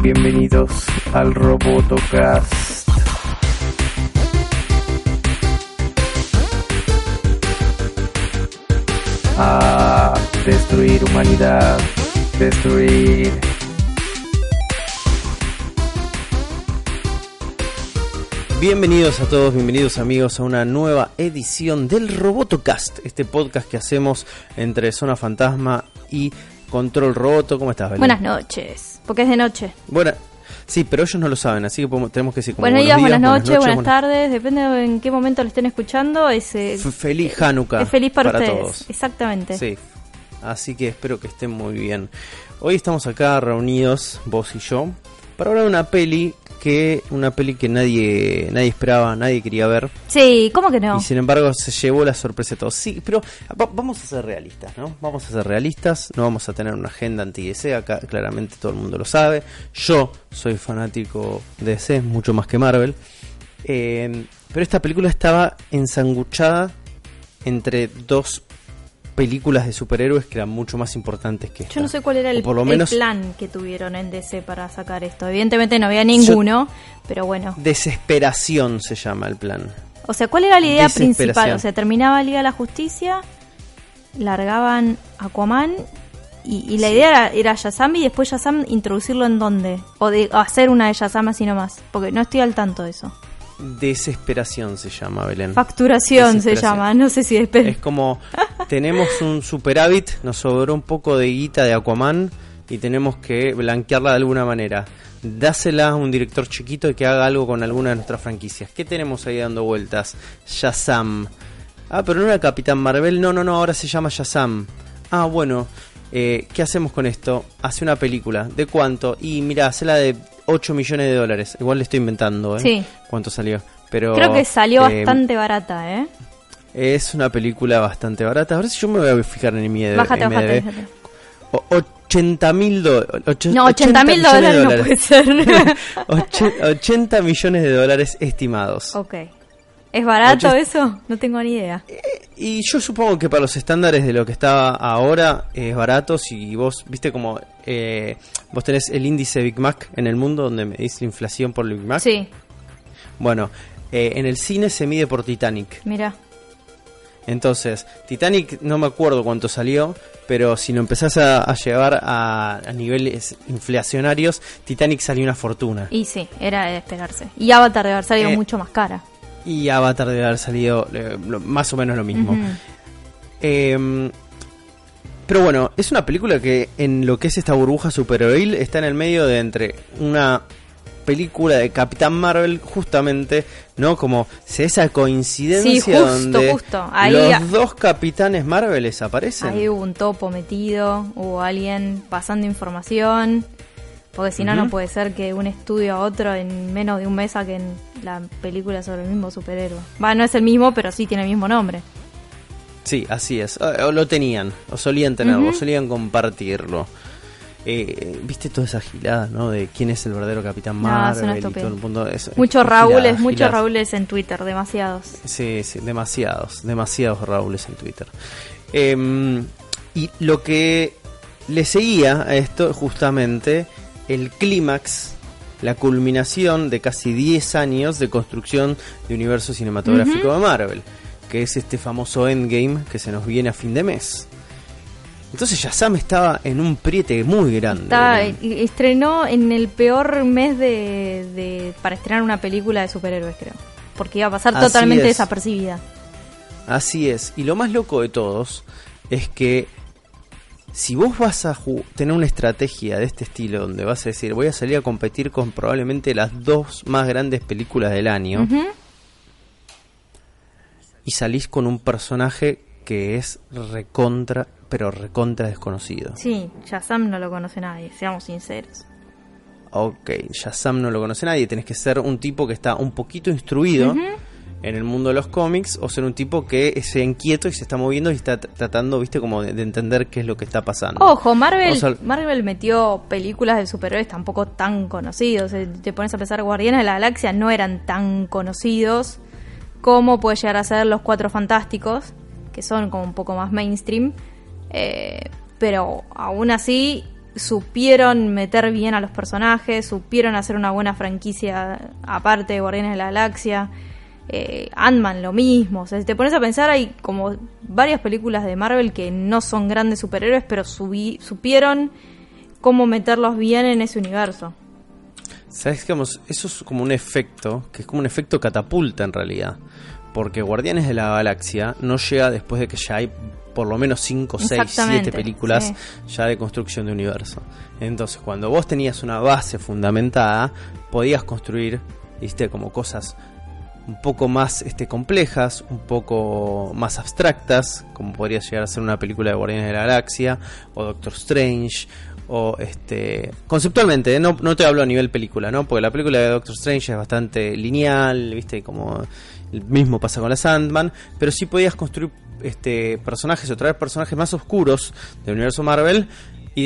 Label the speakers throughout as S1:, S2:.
S1: Bienvenidos al Robotocast. A destruir humanidad. Destruir.
S2: Bienvenidos a todos, bienvenidos amigos a una nueva edición del Robotocast, este podcast que hacemos entre Zona Fantasma y Control Roboto. ¿Cómo estás, Belén?
S3: Buenas noches, porque es de noche.
S2: Buena- sí, pero ellos no lo saben, así que podemos- tenemos que decir como
S3: Buenos días, buenas noches, buenas,
S2: buenas-
S3: tardes, depende de en qué momento lo estén escuchando. Es, eh,
S2: Feliz Hanukkah.
S3: es feliz para, ustedes.
S2: todos.
S3: Exactamente.
S2: Sí, así que espero que estén muy bien. Hoy estamos acá reunidos, vos y yo, para hablar de una peli que una peli que nadie nadie esperaba, nadie quería ver.
S3: Sí, ¿cómo que no?
S2: Y sin embargo se llevó la sorpresa de todos. Sí, pero va- vamos a ser realistas, ¿no? Vamos a ser realistas, no vamos a tener una agenda anti-DC, acá claramente todo el mundo lo sabe. Yo soy fanático de DC, mucho más que Marvel. Eh, pero esta película estaba ensanguchada entre dos películas de superhéroes que eran mucho más importantes que esta.
S3: Yo no sé cuál era el,
S2: por lo
S3: el
S2: menos
S3: plan que tuvieron en DC para sacar esto. Evidentemente no había ninguno, pero bueno.
S2: Desesperación se llama el plan.
S3: O sea, ¿cuál era la idea principal? O sea, terminaba Liga de la Justicia, largaban Aquaman y, y la idea era, era y después Shazam introducirlo en dónde? O de hacer una de Shazam así nomás. Porque no estoy al tanto de eso.
S2: Desesperación se llama, Belén.
S3: Facturación se llama, no sé si es
S2: Es como tenemos un superávit, nos sobró un poco de guita de Aquaman y tenemos que blanquearla de alguna manera. Dásela a un director chiquito y que haga algo con alguna de nuestras franquicias. ¿Qué tenemos ahí dando vueltas? Shazam. Ah, pero no era Capitán Marvel. No, no, no, ahora se llama Shazam. Ah, bueno. Eh, ¿Qué hacemos con esto? Hace una película. ¿De cuánto? Y mira, hacela de 8 millones de dólares. Igual le estoy inventando, ¿eh?
S3: Sí.
S2: ¿Cuánto salió? Pero,
S3: Creo que salió
S2: eh,
S3: bastante barata, ¿eh?
S2: es una película bastante barata. Ahora si yo me voy a fijar en mi
S3: Bájate,
S2: IMDb.
S3: bájate, bájate.
S2: O- 80 mil dólares.
S3: No, 80 mil dólares no puede ser.
S2: 80 millones de dólares estimados.
S3: ok. ¿Es barato
S2: Ocho-
S3: eso? No tengo ni idea.
S2: Y yo supongo que para los estándares de lo que está ahora es barato. Si vos, viste como eh, vos tenés el índice Big Mac en el mundo donde medís la inflación por el Big Mac.
S3: Sí,
S2: Bueno, eh, en el cine se mide por Titanic.
S3: mira.
S2: Entonces, Titanic no me acuerdo cuánto salió, pero si lo empezás a, a llevar a, a niveles inflacionarios, Titanic salió una fortuna.
S3: Y sí, era de esperarse. Y Avatar debe haber salido
S2: Eh,
S3: mucho más cara.
S2: Y Avatar debe haber salido eh, lo- más o menos lo mismo. Eh, pero bueno, es una película que en lo que es esta burbuja superheroil está en el medio de entre una película de Capitán Marvel justamente, ¿no? Como se esa coincidencia
S3: Sí, justo,
S2: donde
S3: justo. Ahí-
S2: los dos capitanes Marveles aparecen.
S3: Ahí hubo un topo metido, hubo alguien pasando información. Porque si no, no puede ser que un estudio a otro en menos de un mes saquen la película sobre el mismo superhéroe. Va, no es el mismo, pero sí tiene el mismo nombre.
S2: Sí, así es. O, o lo tenían, o solían tenerlo, o
S3: Ujú.
S2: solían compartirlo. Eh, Viste toda esa gilada, ¿no? De quién es el verdadero Capitán Marvel y todo el mundo. es-
S3: Muchos Raúles, muchos. Raúles en Twitter, demasiados.
S2: Sí, sí, demasiados, demasiados Raúles en Twitter. Em, y lo que le seguía a esto, justamente, el clímax, la culminación de casi 10 años de construcción de universo cinematográfico de Marvel, que es este famoso Endgame que se nos viene a fin de mes. Entonces Shazam estaba en un priete muy grande.
S3: Está, estrenó en el peor mes de, de- para estrenar una película de superhéroes, creo. Porque iba a pasar
S2: Así
S3: totalmente
S2: es.
S3: desapercibida.
S2: Así es. Y lo más loco de todos es que si vos vas a tener una estrategia de este estilo donde vas a decir voy a salir a competir con probablemente las dos más grandes películas del año y salís con un personaje que es recontra, pero recontra desconocido.
S3: Sí, Shazam no lo conoce nadie, seamos sinceros.
S2: Ok, Shazam no lo conoce nadie, tenés que ser un tipo que está un poquito instruido. En el mundo de los cómics o ser un tipo que sea inquieto y se está moviendo y está tratando, viste, como de, de entender qué es lo que está pasando.
S3: Ojo, Marvel, Marvel metió películas de superhéroes tampoco tan conocidos. Eh, Te pones a pensar, Guardianes de la Galaxia no eran tan conocidos como puede llegar a ser Los Cuatro Fantásticos, que son como un poco más mainstream. Eh, pero aún así supieron meter bien a los personajes, supieron hacer una buena franquicia aparte de Guardianes de la Galaxia. Eh, Ant-Man lo mismo. O sea, si te pones a pensar, hay como varias películas de Marvel que no son grandes superhéroes, pero subi- supieron cómo meterlos bien en ese universo.
S2: ¿Sabes qué? Vamos, Eso es como un efecto, que es como un efecto catapulta en realidad. Porque Guardianes de la Galaxia no llega después de que ya hay por lo menos 5, 6, 7
S3: Exactamente,
S2: películas
S3: sí.
S2: ya de construcción de universo. Entonces, cuando vos tenías una base fundamentada, podías construir, viste, como cosas un poco más este, complejas, un poco más abstractas, como podría llegar a ser una película de Guardianes de la Galaxia, o Doctor Strange, o este conceptualmente, ¿eh? no, no te hablo a nivel película, ¿no? Porque la película de Doctor Strange es bastante lineal, viste, como el mismo pasa con la Sandman, pero sí podías construir este personajes o traer personajes más oscuros del universo Marvel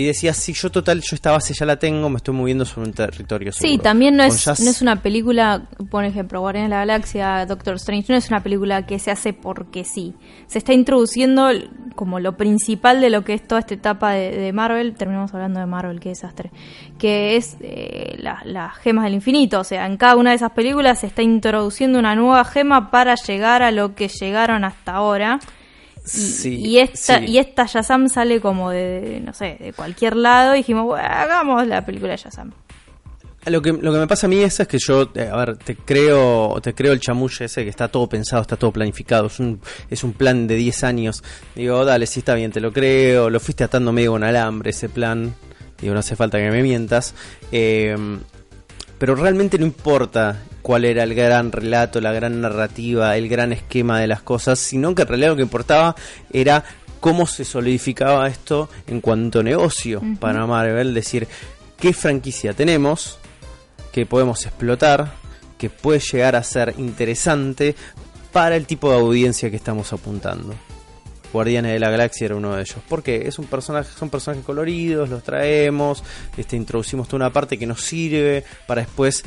S2: y decías, sí, yo total, yo esta base ya la tengo, me estoy moviendo sobre un territorio
S3: Sí,
S2: seguro".
S3: también no es, no es una película, por ejemplo, Guardianes de la Galaxia, Doctor Strange, no es una película que se hace porque sí. Se está introduciendo como lo principal de lo que es toda esta etapa de, de Marvel, terminamos hablando de Marvel, qué desastre, que es eh, la- las gemas del infinito. O sea, en cada una de esas películas se está introduciendo una nueva gema para llegar a lo que llegaron hasta ahora. Y,
S2: Sí,
S3: y esta
S2: sí.
S3: y esta Shazam sale como de, no sé, de cualquier lado y dijimos, bueno, hagamos la película de Shazam.
S2: Lo que, lo que me pasa a mí es, es que yo, eh, a ver, te creo, te creo el chamulle ese que está todo pensado, está todo planificado, es un, es un plan de 10 años. Digo, dale, sí está bien, te lo creo, lo fuiste atando medio con alambre ese plan. Digo, no hace falta que me mientas. Eh, pero realmente no importa cuál era el gran relato, la gran narrativa, el gran esquema de las cosas, sino que en realidad lo que importaba era cómo se solidificaba esto en cuanto a negocio para Marvel, decir qué franquicia tenemos, que podemos explotar, que puede llegar a ser interesante para el tipo de audiencia que estamos apuntando. Guardianes de la Galaxia era uno de ellos. Porque es un personaje, son personajes coloridos, los traemos, este, introducimos toda una parte que nos sirve para después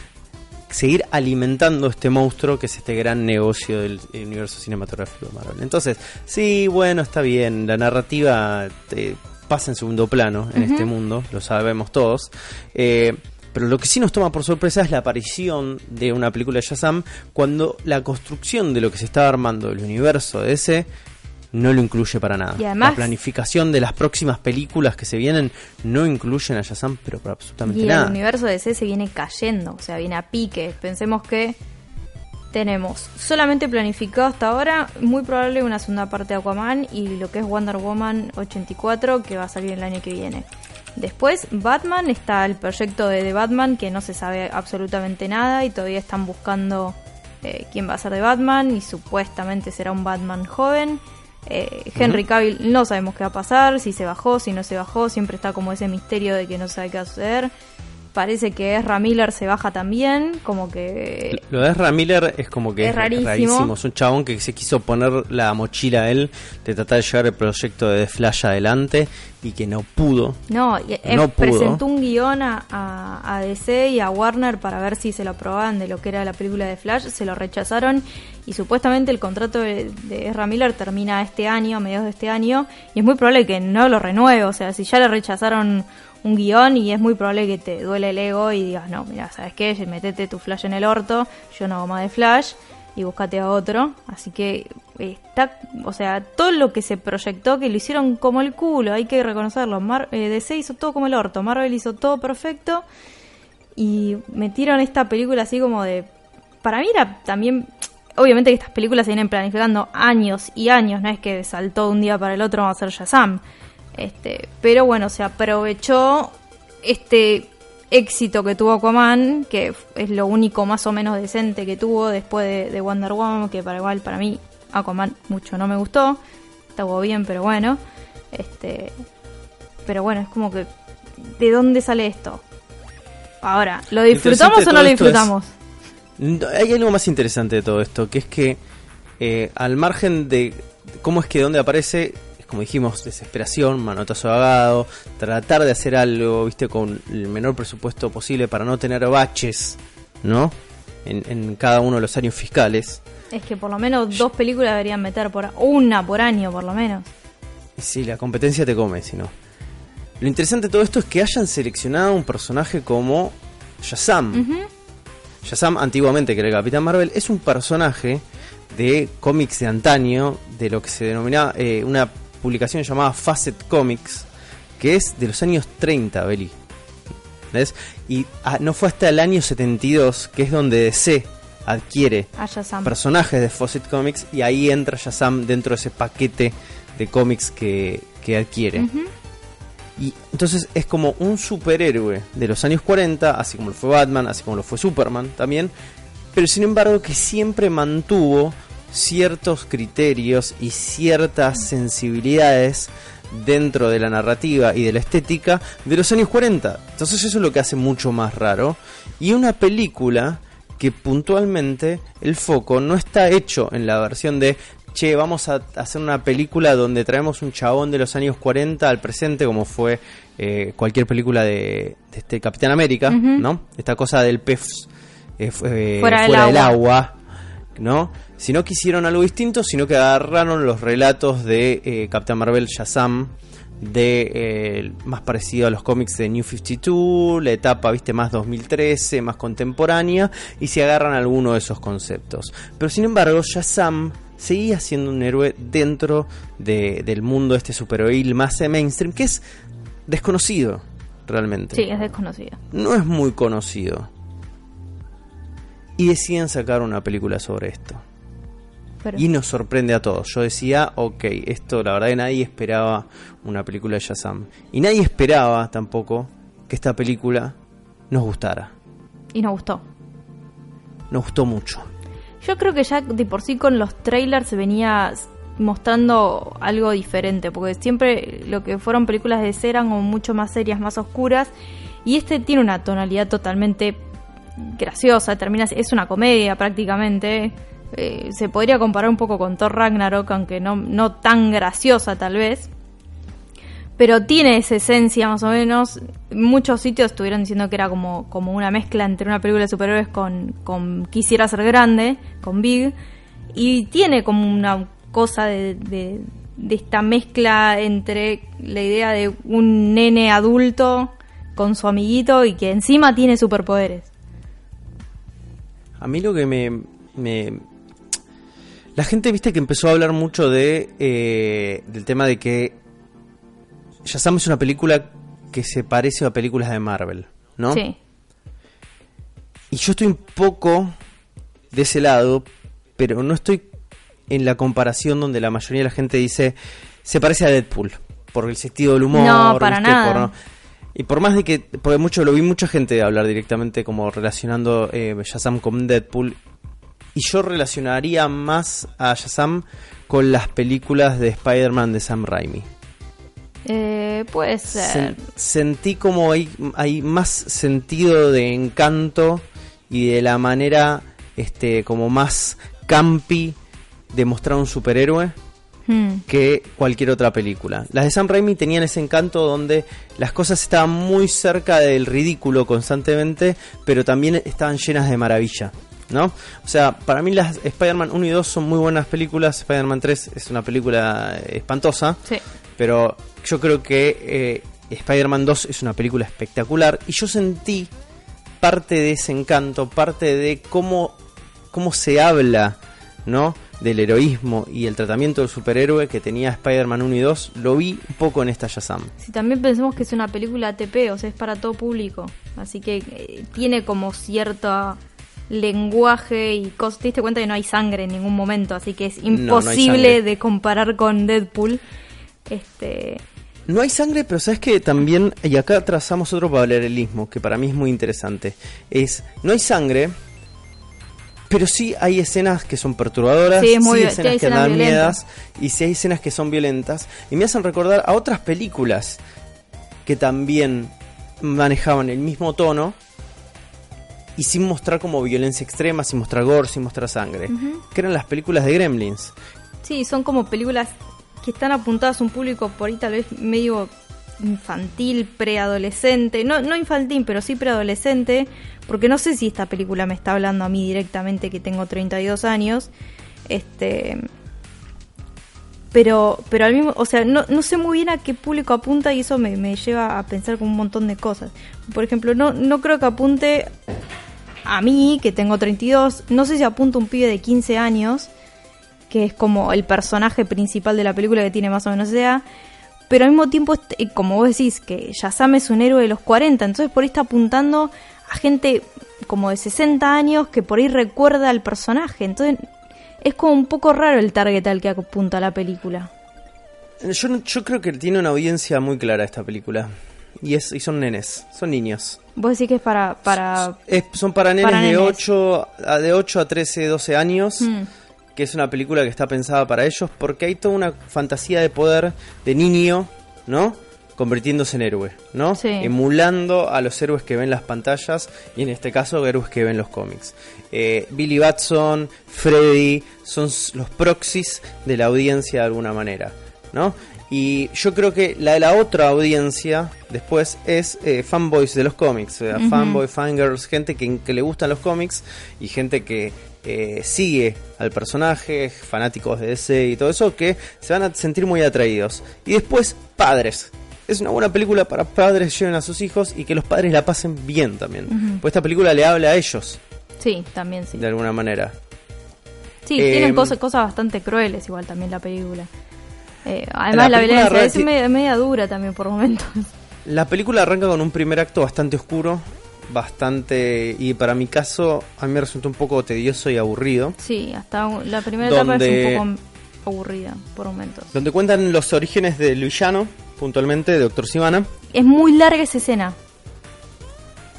S2: seguir alimentando este monstruo que es este gran negocio del universo cinematográfico de Marvel. Entonces, sí, bueno, está bien, la narrativa te pasa en segundo plano en este mundo, lo sabemos todos. Eh, pero lo que sí nos toma por sorpresa es la aparición de una película de Shazam cuando la construcción de lo que se estaba armando del universo de ese no lo incluye para nada.
S3: Y además-
S2: la planificación de las próximas películas que se vienen no incluyen a Shazam, pero para absolutamente
S3: Y el universo de DC se viene cayendo, o sea, viene a pique. Pensemos que tenemos solamente planificado hasta ahora, muy probable una segunda parte de Aquaman y lo que es Wonder Woman 84 que va a salir el año que viene. Después, Batman, está el proyecto de, de Batman que no se sabe absolutamente nada y todavía están buscando eh, quién va a ser de Batman y supuestamente será un Batman joven. Eh, Henry Cavill no sabemos qué va a pasar, si se bajó, si no se bajó, siempre está como ese misterio de que no sabe qué va a suceder. Parece que Ezra Miller se baja también, como que...
S2: Lo de Ezra Miller es como que
S3: Es
S2: es,
S3: rarísimo.
S2: Es un chabón que se quiso poner la mochila a él de tratar de llevar el proyecto de The Flash adelante y que no pudo.
S3: No, y- eh,
S2: No pudo.
S3: presentó un guion a, a- a DC y a Warner para ver si se lo aprobaban de lo que era la película de Flash, se lo rechazaron y supuestamente el contrato de, de Ezra Miller termina este año, a mediados de este año, y es muy probable que no lo renueve, o sea, si ya le rechazaron un guion y es muy probable que te duele el ego y digas, no, mira, ¿sabes qué? Metete tu Flash en el orto, yo no hago más de Flash y búscate a otro. Así que está, o sea, todo lo que se proyectó, que lo hicieron como el culo, hay que reconocerlo. Mar eh, DC hizo todo como el orto, Marvel hizo todo perfecto y metieron esta película así como de... Para mí era también... Obviamente que estas películas se vienen planificando años y años, no es que saltó de un día para el otro vamos a hacer Shazam. Este, pero bueno, se aprovechó este éxito que tuvo Aquaman, que es lo único más o menos decente que tuvo después de, de Wonder Woman, que para igual para mí Aquaman mucho no me gustó. Estuvo bien, pero bueno. Este, pero bueno, es como que ¿de dónde sale esto? Ahora, ¿lo disfrutamos o no lo
S2: es-
S3: disfrutamos?
S2: Hay algo más interesante de todo esto, que es que eh, al margen de cómo es que donde aparece, como dijimos, desesperación, manotazo agado, tratar de hacer algo, viste, con el menor presupuesto posible para no tener baches, ¿no? En, en cada uno de los años fiscales.
S3: Es que por lo menos dos películas deberían meter por una por año, por lo menos.
S2: Sí, la competencia te come, si no. Lo interesante de todo esto es que hayan seleccionado un personaje como Shazam.
S3: Ujú.
S2: Shazam, antiguamente que era el Capitán Marvel, es un personaje de cómics de antaño, de lo que se denominaba eh, una publicación llamada Facet Comics, que es de los años 30, Beli. ¿Ves? Y ah, no fue hasta el año 72 que es donde DC adquiere personajes de Fawcett Comics y ahí entra Shazam dentro de ese paquete de cómics que, que adquiere. Y entonces es como un superhéroe de los años 40, así como lo fue Batman, así como lo fue Superman también, pero sin embargo que siempre mantuvo ciertos criterios y ciertas sensibilidades dentro de la narrativa y de la estética de los años 40. Entonces eso es lo que hace mucho más raro. Y una película que puntualmente el foco no está hecho en la versión de che, vamos a hacer una película donde traemos un chabón de los años 40 al presente, como fue eh, cualquier película de, de este Capitán América. ¿no? Esta cosa del pez eh, eh,
S3: Fuera del
S2: del
S3: agua.
S2: agua, ¿no? Si no quisieron algo distinto, sino que agarraron los relatos de eh, Capitán Marvel Shazam, de eh, más parecido a los cómics de New 52, la etapa, viste, más 2013, más contemporánea, y se agarran algunos de esos conceptos. Pero sin embargo, Shazam seguía siendo un héroe dentro de- del mundo de este superhéroe más mainstream, que es desconocido, realmente
S3: Sí, es desconocido.
S2: no es muy conocido. Y deciden sacar una película sobre esto. Y nos sorprende a todos. Yo decía, ok, esto la verdad que nadie esperaba una película de Shazam. Y nadie esperaba tampoco que esta película nos gustara.
S3: y nos gustó.
S2: Nos gustó mucho.
S3: Yo creo que ya de por sí con los trailers se venía mostrando algo diferente, porque siempre lo que fueron películas de cera eran como mucho más serias, más oscuras, y este tiene una tonalidad totalmente graciosa, termina es una comedia prácticamente. Eh, se podría comparar un poco con Thor Ragnarok, aunque no, no tan graciosa tal vez. Pero tiene esa esencia más o menos. Muchos sitios estuvieron diciendo que era como, como una mezcla entre una película de superhéroes con, con Quisiera ser grande, con Big. Y tiene como una cosa de, de, de esta mezcla entre la idea de un nene adulto con su amiguito y que encima tiene superpoderes.
S2: A mí lo que me... me- La gente, viste, que empezó a hablar mucho de eh, del tema de que Shazam es una película que se parece a películas de Marvel, ¿no?
S3: Sí.
S2: Y yo estoy un poco de ese lado, pero no estoy en la comparación donde la mayoría de la gente dice se parece a Deadpool por el sentido del humor.
S3: No, para
S2: ¿viste?
S3: nada.
S2: Por no- y por más de que, porque mucho lo vi mucha gente hablar directamente como relacionando eh, Shazam con Deadpool. Y yo relacionaría más a Shazam con las películas de Spider-Man de Sam Raimi.
S3: Eh, puede ser.
S2: Sen- sentí como hay, hay más sentido de encanto y de la manera este como más campi de mostrar un superhéroe
S3: Hmm.
S2: que cualquier otra película. Las de Sam Raimi tenían ese encanto donde las cosas estaban muy cerca del ridículo constantemente, pero también estaban llenas de maravilla. ¿No? O sea, para mí las Spider-Man 1 y 2 son muy buenas películas. Spider-Man 3 es una película eh, espantosa.
S3: Sí.
S2: Pero yo creo que eh, Spider-Man 2 es una película espectacular. Y yo sentí parte de ese encanto, parte de cómo, cómo se habla, ¿no? Del heroísmo y el tratamiento del superhéroe que tenía Spider-Man 1 y 2. Lo vi un poco en esta Shazam.
S3: Si también pensemos que es una película ATP, o sea, es para todo público. Así que eh, tiene como cierto lenguaje y cosas. Te diste cuenta que no hay sangre en ningún momento, así que es
S2: no hay
S3: imposible de comparar con Deadpool. Este.
S2: No hay sangre, pero sabes que también, y acá trazamos otro paralelismo que para mí es muy interesante. Es, no hay sangre, pero sí hay escenas que son perturbadoras,
S3: Sí, es muy
S2: sí
S3: vi-
S2: escenas
S3: hay
S2: que dan miedas, y sí hay escenas que son violentas, y me hacen recordar a otras películas que también manejaban el mismo tono, y sin mostrar como violencia extrema, sin mostrar gore, sin mostrar sangre,
S3: Ujú.
S2: que eran las películas de Gremlins.
S3: Sí, son como películas que están apuntadas a un público por ahí tal vez medio infantil, preadolescente, no, no infantil, pero sí preadolescente, porque no sé si esta película me está hablando a mí directamente que tengo 32 años, este pero pero al mismo o sea no, no sé muy bien a qué público apunta y eso me, me lleva a pensar con un montón de cosas por ejemplo no no creo que apunte a mí que tengo 32 no sé si apunta un pibe de 15 años que es como el personaje principal de la película que tiene más o menos edad pero al mismo tiempo este, como vos decís que Shazam es un héroe de los 40 entonces por ahí está apuntando a gente como de 60 años que por ahí recuerda al personaje entonces es como un poco raro el target al que apunta la película.
S2: Yo, yo creo que tiene una audiencia muy clara esta película. Y, es, y son nenes, son niños.
S3: Vos decís que es para... para...
S2: Es- son para nenes,
S3: Para
S2: de,
S3: nenes.
S2: 8, a- de 8 a 13, 12 años.
S3: Mm.
S2: Que es una película que está pensada para ellos. Porque hay toda una fantasía de poder de niño, ¿no? Convirtiéndose en héroe, ¿no?
S3: Sí.
S2: Emulando a los héroes que ven las pantallas. Y en este caso, héroes que ven los cómics. Eh, Billy Batson, Freddy, son los proxies de la audiencia de alguna manera, ¿no? Y yo creo que la de la otra audiencia después es eh, fanboys de los cómics, sea,
S3: Ujú.
S2: fanboy, fangirls, gente que, que le gustan los cómics y gente que eh, sigue al personaje, fanáticos de DC y todo eso, que se van a sentir muy atraídos. Y después, padres. Es una buena película para padres lleven a sus hijos y que los padres la pasen bien también.
S3: Ujú.
S2: Pues esta película le habla a ellos,
S3: Sí, también sí.
S2: de alguna manera.
S3: Sí,
S2: Eh,
S3: tienen cosas, cosas bastante crueles igual también la película. Eh,
S2: La
S3: además la,
S2: película
S3: violencia es media, media dura también por momentos.
S2: La película arranca con un primer acto bastante oscuro, bastante... Y para mi caso, a mí me resultó un poco tedioso y aburrido.
S3: Sí, hasta la primera etapa
S2: Donde-
S3: es un poco aburrida por momentos.
S2: Donde cuentan los orígenes del villano, puntualmente, de Doctor Sivana.
S3: Es muy larga esa escena.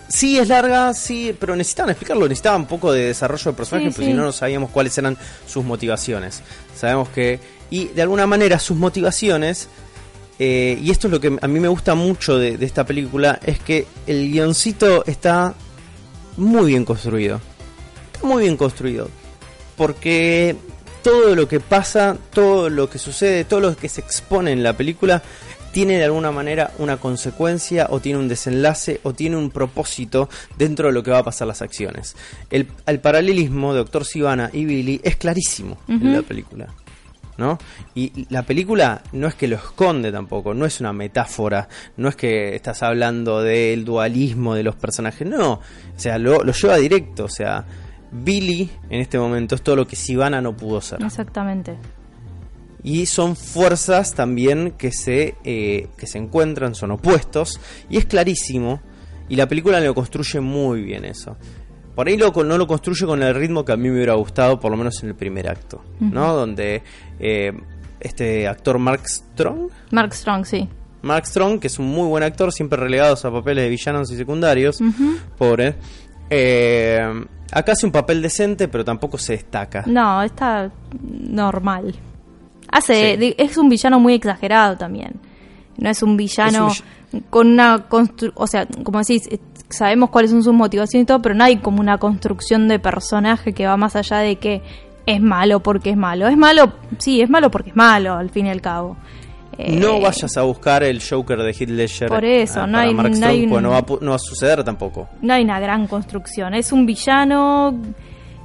S2: Sí, es larga, sí, pero necesitaban explicarlo, necesitaban un poco de desarrollo de personaje,
S3: Sí,
S2: porque
S3: sí.
S2: si no, no sabíamos cuáles eran sus motivaciones. Sabemos que... Y de alguna manera sus motivaciones, eh, y esto es lo que a mí me gusta mucho de, de esta película, es que el guioncito está muy bien construido. Está muy bien construido. Porque todo lo que pasa, todo lo que sucede, todo lo que se expone en la película, tiene de alguna manera una consecuencia o tiene un desenlace o tiene un propósito dentro de lo que va a pasar las acciones. El, el paralelismo de Doctor Sivana y Billy es clarísimo en la película. ¿No? Y la película no es que lo esconde tampoco, no es una metáfora, no es que estás hablando del dualismo de los personajes, no, o sea, lo, lo lleva directo, o sea, Billy en este momento es todo lo que Sivana no pudo ser.
S3: Exactamente.
S2: Y son fuerzas también que se, eh, que se encuentran, son opuestos, y es clarísimo, y la película lo construye muy bien eso. Por ahí lo, no lo construye con el ritmo que a mí me hubiera gustado, por lo menos en el primer acto, ¿no? Donde eh, este actor Mark Strong,
S3: Mark Strong, sí.
S2: Mark Strong, que es un muy buen actor, siempre relegados a papeles de villanos y secundarios, pobre. eh, acá hace un papel decente, pero tampoco se destaca.
S3: No, está normal. Hace,
S2: Sí.
S3: es un villano muy exagerado también. No es un villano
S2: Es
S3: con una constru o sea, como decís, eh, sabemos cuáles son sus motivaciones y todo, pero no hay como una construcción de personaje que va más allá de que es malo porque es malo. Es malo, sí, es malo porque es malo, al fin y al cabo. Eh,
S2: No vayas a buscar el Joker de Heath Ledger.
S3: Por eso,
S2: ah,
S3: no hay-
S2: Mark
S3: no hay un-
S2: no, va, no va a suceder tampoco.
S3: no hay una gran construcción. Es un villano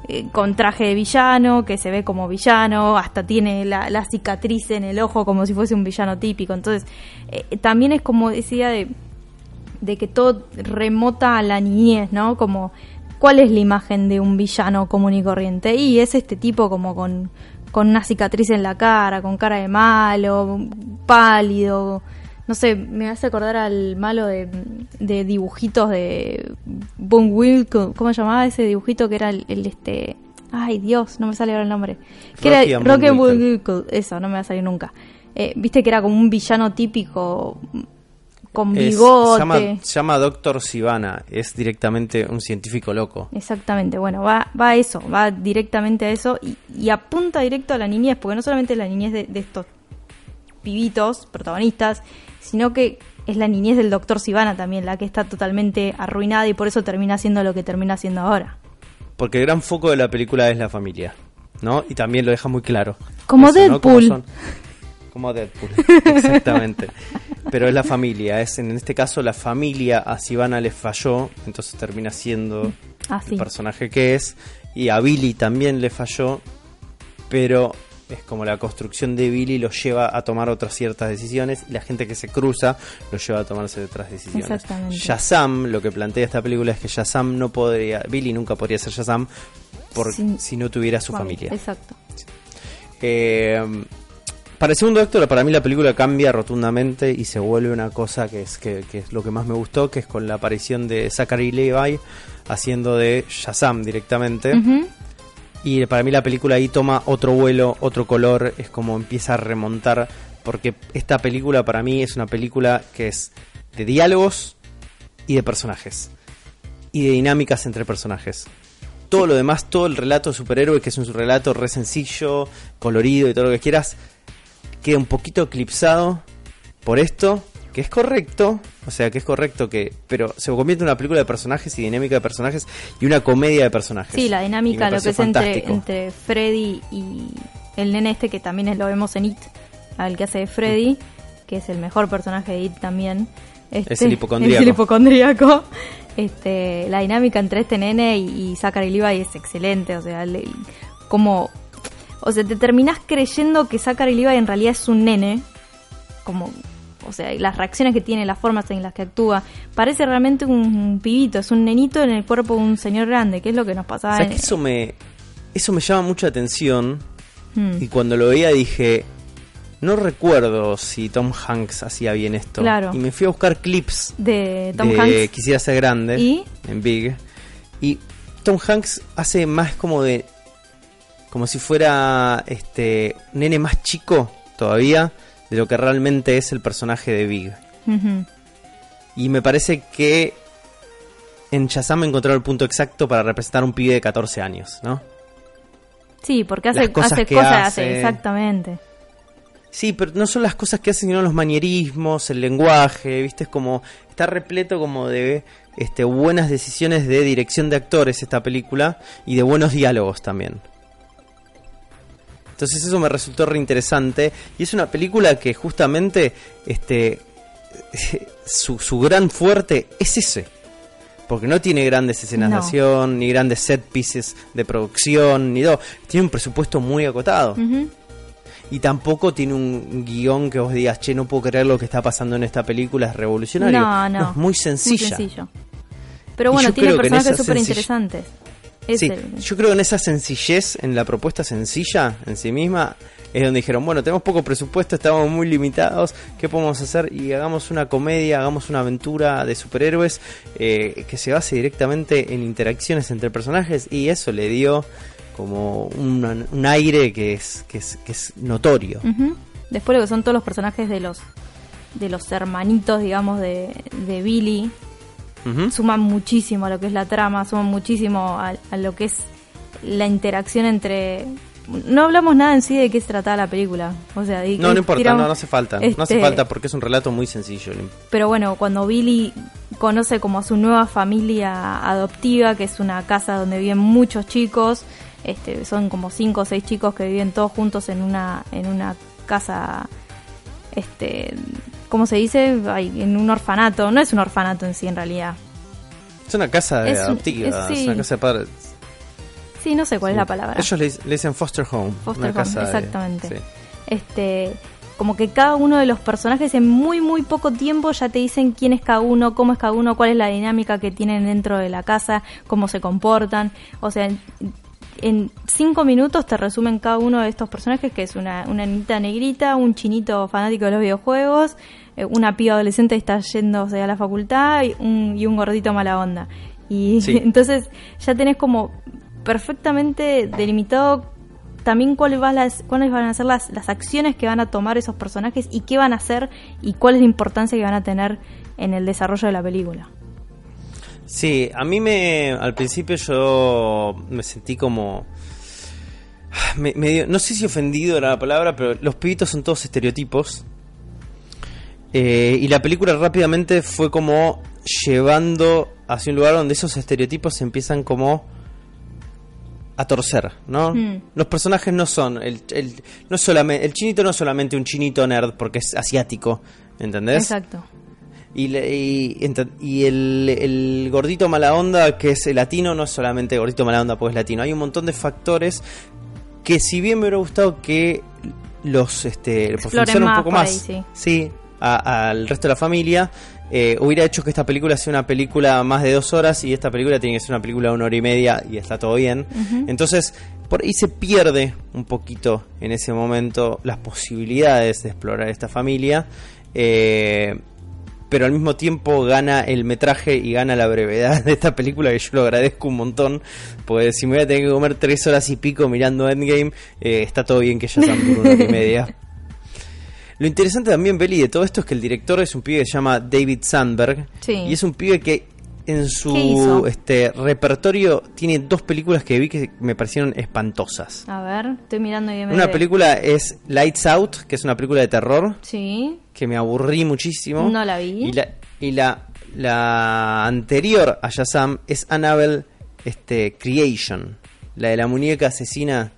S3: eh, con traje de villano, que se ve como villano, hasta tiene la, la cicatriz en el ojo como si fuese un villano típico. Entonces, eh, también es como decía de, de que todo remota a la niñez, ¿no? Como, ¿cuál es la imagen de un villano común y corriente? Y es este tipo como con, con una cicatriz en la cara, con cara de malo, pálido. No sé, me hace acordar al malo de, de dibujitos de Boom Wilco. ¿Cómo se llamaba ese dibujito que era el, el este? Ay, Dios, no me sale ahora el nombre. Que
S2: Rocky
S3: era Rocky and.
S2: Bullwinkle,
S3: Eso, no me va a salir nunca. Eh, Viste que era como un villano típico con
S2: Es-
S3: bigote.
S2: se, llama, llama Doctor Sivana, es directamente un científico loco.
S3: Exactamente, bueno, va, va a eso, va directamente a eso y, y apunta directo a la niñez, porque no solamente es la niñez de, de estos pibitos, protagonistas, sino que es la niñez del doctor Sivana también, la que está totalmente arruinada y por eso termina siendo lo que termina siendo ahora.
S2: Porque el gran foco de la película es la familia, ¿no? Y también lo deja muy claro.
S3: Como
S2: Eso, ¿no? Como
S3: Deadpool.
S2: Como Deadpool, exactamente. Pero es la familia, es en este caso la familia a Sivana le falló, entonces termina siendo
S3: Ah,
S2: el personaje que es. Y a Billy también le falló, pero es como la construcción de Billy lo lleva a tomar otras ciertas decisiones y la gente que se cruza lo lleva a tomarse otras decisiones.
S3: Exactamente.
S2: Shazam, lo que plantea esta película es que Shazam no podría, Billy nunca podría ser Shazam por,
S3: Sin-
S2: si no tuviera su familia.
S3: Exacto.
S2: Eh, para el segundo acto, para mí la película cambia rotundamente y se vuelve una cosa que es, que, que es lo que más me gustó, que es con la aparición de Zachary Levi haciendo de Shazam directamente. Y para mí la película ahí toma otro vuelo, otro color, es como empieza a remontar, porque esta película para mí es una película que es de diálogos y de personajes, y de dinámicas entre personajes. Todo lo demás, todo el relato de superhéroe, que es un relato re sencillo, colorido y todo lo que quieras, queda un poquito eclipsado por esto, que es correcto, o sea, que es correcto que, pero se convierte en una película de personajes y dinámica de personajes y una comedia de personajes.
S3: Sí, la dinámica, lo que es entre, Freddy y el nene este, que también lo vemos en It, al que hace de Freddy, que es el mejor personaje de It también. Este,
S2: Es el hipocondríaco.
S3: es el hipocondríaco. Este, la dinámica entre este nene y, y Zachary Levi es excelente, o sea, le- como... O sea, te terminás creyendo que Zachary Levi en realidad es un nene, como... O sea, y las reacciones que tiene, las formas en las que actúa, parece realmente un pibito, es un nenito en el cuerpo de un señor grande, que es lo que nos pasaba
S2: ¿Sabes
S3: en,
S2: que eso me, eso me llama mucha atención.
S3: Hmm.
S2: Y cuando lo veía dije, no recuerdo si Tom Hanks hacía bien esto.
S3: Claro.
S2: Y me fui a buscar clips
S3: de Tom
S2: de
S3: Hanks.
S2: Quisiera ser grande
S3: ¿Y?
S2: en Big. Y Tom Hanks hace más como de. como si fuera este nene más chico todavía de lo que realmente es el personaje de Big. Y me parece que en Shazam encontraron el punto exacto para representar a un pibe de 14 años, ¿no?
S3: Sí, porque
S2: Las
S3: hace
S2: cosas
S3: hace
S2: que
S3: cosas,
S2: hace,
S3: exactamente.
S2: Sí, pero no son las cosas que hacen, sino los manierismos, el lenguaje, ¿viste? Es como. Está repleto como de este, buenas decisiones de dirección de actores esta película y de buenos diálogos también. Entonces eso me resultó reinteresante. Y es una película que justamente este, su, su gran fuerte es ese. Porque no tiene grandes escenas de acción, ni grandes set pieces de producción, ni todo. Tiene un presupuesto muy acotado. Y tampoco tiene un guion que vos digas, che, no puedo creer lo que está pasando en esta película, es revolucionario.
S3: No, no.
S2: es muy sencilla.
S3: Muy sencillo. Pero bueno, tiene personajes súper interesantes.
S2: Sí,
S3: el-
S2: yo creo que en esa sencillez, en la propuesta sencilla en sí misma, es donde dijeron, bueno, tenemos poco presupuesto, estamos muy limitados, ¿qué podemos hacer? Y hagamos una comedia, hagamos una aventura de superhéroes eh, que se base directamente en interacciones entre personajes y eso le dio como un, un aire que es, que es, que es notorio.
S3: Después lo que son todos los personajes de los de los hermanitos, digamos, de, de Billy,
S2: Ujú.
S3: suman muchísimo a lo que es la trama, suman muchísimo a, a lo que es la interacción entre... No hablamos nada en sí de qué se trataba la película. O sea,
S2: No, no importa,
S3: tiramos-
S2: no, no hace falta. No hace
S3: este,
S2: falta porque es un relato muy sencillo.
S3: Pero bueno, cuando Billy conoce como a su nueva familia adoptiva, que es una casa donde viven muchos chicos, este, son como cinco o seis chicos que viven todos juntos en una, en una casa, este, ¿cómo se dice? En un orfanato. No es un orfanato en sí, en realidad.
S2: Es una casa
S3: Es
S2: adoptiva,
S3: es-
S2: es,
S3: sí.
S2: una casa de padres.
S3: Sí, no sé cuál es la palabra.
S2: Ellos le, le dicen foster home.
S3: Foster
S2: una
S3: home,
S2: casa de-
S3: exactamente.
S2: sí.
S3: Este, como que cada uno de los personajes en muy muy poco tiempo ya te dicen quién es cada uno, cómo es cada uno, cuál es la dinámica que tienen dentro de la casa, cómo se comportan. O sea, en, en cinco minutos te resumen cada uno de estos personajes, que es una, una niñita negrita, un chinito fanático de los videojuegos, eh, una piba adolescente está yéndose a la facultad y un, y un gordito mala onda. Y
S2: Sí.
S3: entonces ya tenés como perfectamente delimitado también cuáles van, las, cuáles van a ser las, las acciones que van a tomar esos personajes y qué van a hacer y cuál es la importancia que van a tener en el desarrollo de la película.
S2: Sí, a mí me. Al principio yo me sentí como. me- medio- no sé si ofendido era la palabra, pero los pibitos son todos estereotipos. Eh, y la película rápidamente fue como llevando hacia un lugar donde esos estereotipos se empiezan como a torcer, ¿no?
S3: Mm.
S2: Los personajes no son el, el- no solamente el chinito no es solamente un chinito nerd porque es asiático, ¿entendés?
S3: Exacto.
S2: Y, le- y, y el, el gordito mala onda, que es el latino, no es solamente gordito mala onda porque es latino. Hay un montón de factores que si bien me hubiera gustado que los este profundizar un poco más
S3: ahí, sí.
S2: Al resto de la familia eh, hubiera hecho que esta película sea una película más de dos horas y esta película tiene que ser una película de una hora y media y está todo bien. Entonces por ahí se pierde un poquito en ese momento las posibilidades de explorar esta familia eh, pero al mismo tiempo gana el metraje y gana la brevedad de esta película que yo lo agradezco un montón porque si me voy a tener que comer tres horas y pico mirando Endgame eh, está todo bien que ya sean por una hora y media lo interesante también, Beli, de todo esto es que el director es un pibe que se llama David Sandberg.
S3: Sí.
S2: Y es un pibe que en
S3: ¿Qué
S2: su este repertorio tiene dos películas que vi que me parecieron espantosas.
S3: A ver, estoy mirando IMDb.
S2: Una película es Lights Out, que es una película de terror,
S3: Sí.
S2: que me aburrí muchísimo.
S3: No la vi.
S2: Y la, y la, la anterior a Shazam es Annabelle este, Creation, la de la muñeca asesina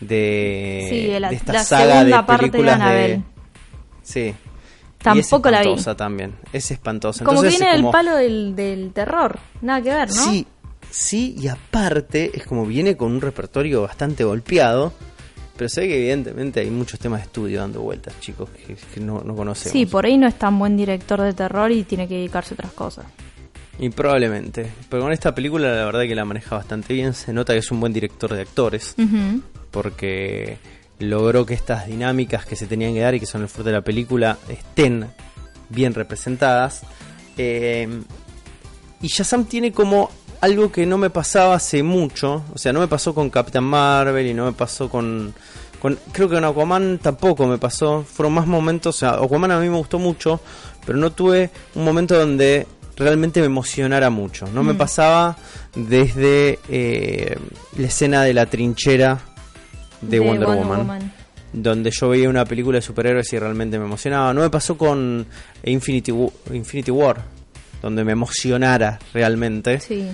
S2: de,
S3: Sí, de la-
S2: esta
S3: la
S2: saga de
S3: parte de
S2: películas de... Sí.
S3: Tampoco
S2: y es
S3: la vi.
S2: espantosa también. Es espantosa.
S3: Como que
S2: Entonces,
S3: viene
S2: es
S3: del
S2: como-
S3: palo del, del terror. Nada que ver, ¿no?
S2: Sí, sí, y aparte es como viene con un repertorio bastante golpeado. Pero sé que evidentemente hay muchos temas de estudio dando vueltas, chicos, que, que no, no conocemos.
S3: Sí, por ahí no es tan buen director de terror y tiene que dedicarse a otras cosas.
S2: Y probablemente. Pero con esta película la verdad que la maneja bastante bien. Se nota que es un buen director de actores. Porque logró que estas dinámicas que se tenían que dar y que son el fuerte de la película estén bien representadas. Eh, y Shazam tiene como algo que no me pasaba hace mucho. O sea, no me pasó con Captain Marvel y no me pasó con... con creo que con Aquaman tampoco me pasó. Fueron más momentos... O sea, Aquaman a mí me gustó mucho, pero no tuve un momento donde realmente me emocionara mucho. No me pasaba desde eh, la escena de la trinchera de, Wonder, Woman, donde yo veía una película de superhéroes y realmente me emocionaba. No me pasó con Infinity, Wa- Infinity War, donde me emocionara realmente.
S3: Sí.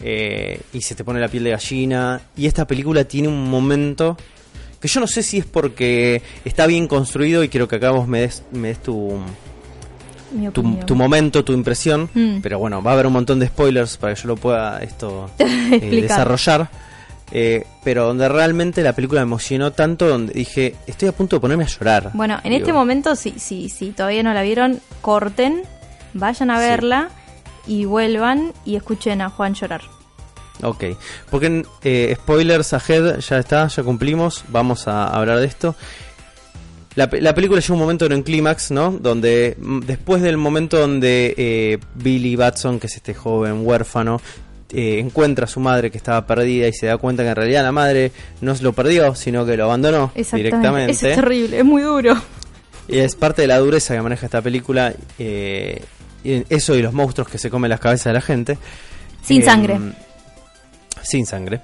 S2: Eh, y se te pone la piel de gallina. Y esta película tiene un momento que yo no sé si es porque está bien construido y quiero que acá vos me des, me des tu, tu, momento, tu impresión.
S3: Mm.
S2: Pero bueno, va a haber un montón de spoilers para que yo lo pueda esto eh, desarrollar. Eh, pero donde realmente la película me emocionó tanto, donde dije, estoy a punto de ponerme a llorar.
S3: Bueno, en
S2: Digo,
S3: este momento, si, si, si todavía no la vieron, corten, vayan a
S2: Sí.
S3: verla y vuelvan y escuchen a Juan llorar.
S2: Ok, porque eh, spoilers ahead, ya está, ya cumplimos, vamos a hablar de esto. La película llega un momento en un clímax, ¿no? Donde mm, después del momento donde eh, Billy Batson, que es este joven huérfano, eh, encuentra a su madre que estaba perdida y se da cuenta que en realidad la madre no se lo perdió, sino que lo abandonó directamente.
S3: Eso es terrible, es muy duro.
S2: Y es parte de la dureza que maneja esta película. eh, eso y los monstruos que se comen las cabezas de la gente.
S3: Sin
S2: Eh,
S3: sangre.
S2: Sin sangre.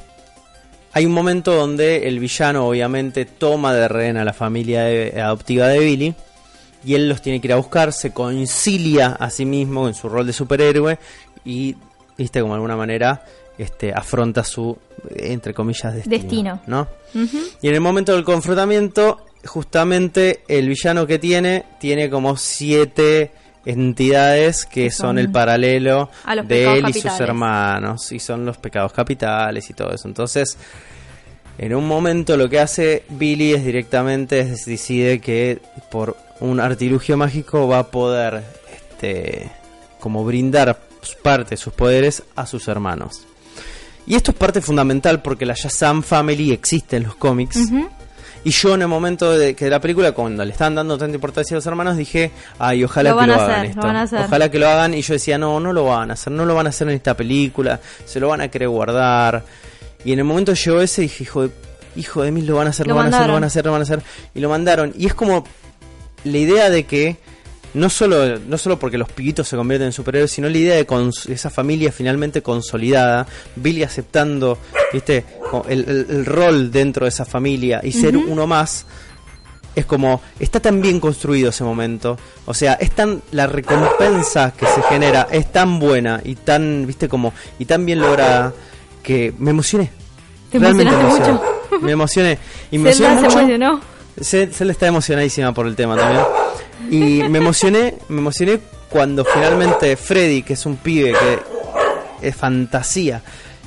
S2: Hay un momento donde el villano obviamente toma de rehén a la familia de- adoptiva de Billy. Y él los tiene que ir a buscar, se concilia a sí mismo en su rol de superhéroe. Y, viste, como de alguna manera, este, afronta su, entre comillas, destino.
S3: Destino.
S2: ¿no? Y en el momento del confrontamiento, justamente el villano que tiene, tiene como siete entidades que son,
S3: son
S2: el paralelo de él y sus hermanos. Y son los pecados capitales y todo eso. Entonces, en un momento lo que hace Billy es directamente es- decide que por un artilugio mágico va a poder este como brindar parte de sus poderes a sus hermanos. Y esto es parte fundamental porque la Shazam Family existe en los cómics. Y yo en el momento de que de la película, cuando le estaban dando tanta importancia a los hermanos, dije, ay, ojalá
S3: Lo
S2: que lo hagan
S3: lo
S2: esto.
S3: van a hacer.
S2: Ojalá que lo hagan. Y yo decía, no, no lo van a hacer, no lo van a hacer en esta película, se lo van a querer guardar. Y en el momento llegó ese, dije, hijo de, hijo de mí, lo van a hacer, lo,
S3: Lo
S2: van a hacer, lo van a hacer, lo van a hacer. Y lo mandaron. Y es como la idea de que no solo, no solo porque los pibitos se convierten en superhéroes, sino la idea de esa familia finalmente consolidada, Billy aceptando ¿viste? El, el- el rol dentro de esa familia y ser uno más, es como, está tan bien construido ese momento, o sea, es tan, la recompensa que se genera es tan buena y tan, viste, como, y tan bien lograda, que me emocioné.
S3: Te
S2: Realmente
S3: emocionaste
S2: emocioné. Me emocioné. Y me emocioné
S3: se
S2: mucho. Se, se le está emocionadísima por el tema también. Y me emocioné, me emocioné cuando finalmente Freddy, que es un pibe que es fantasía,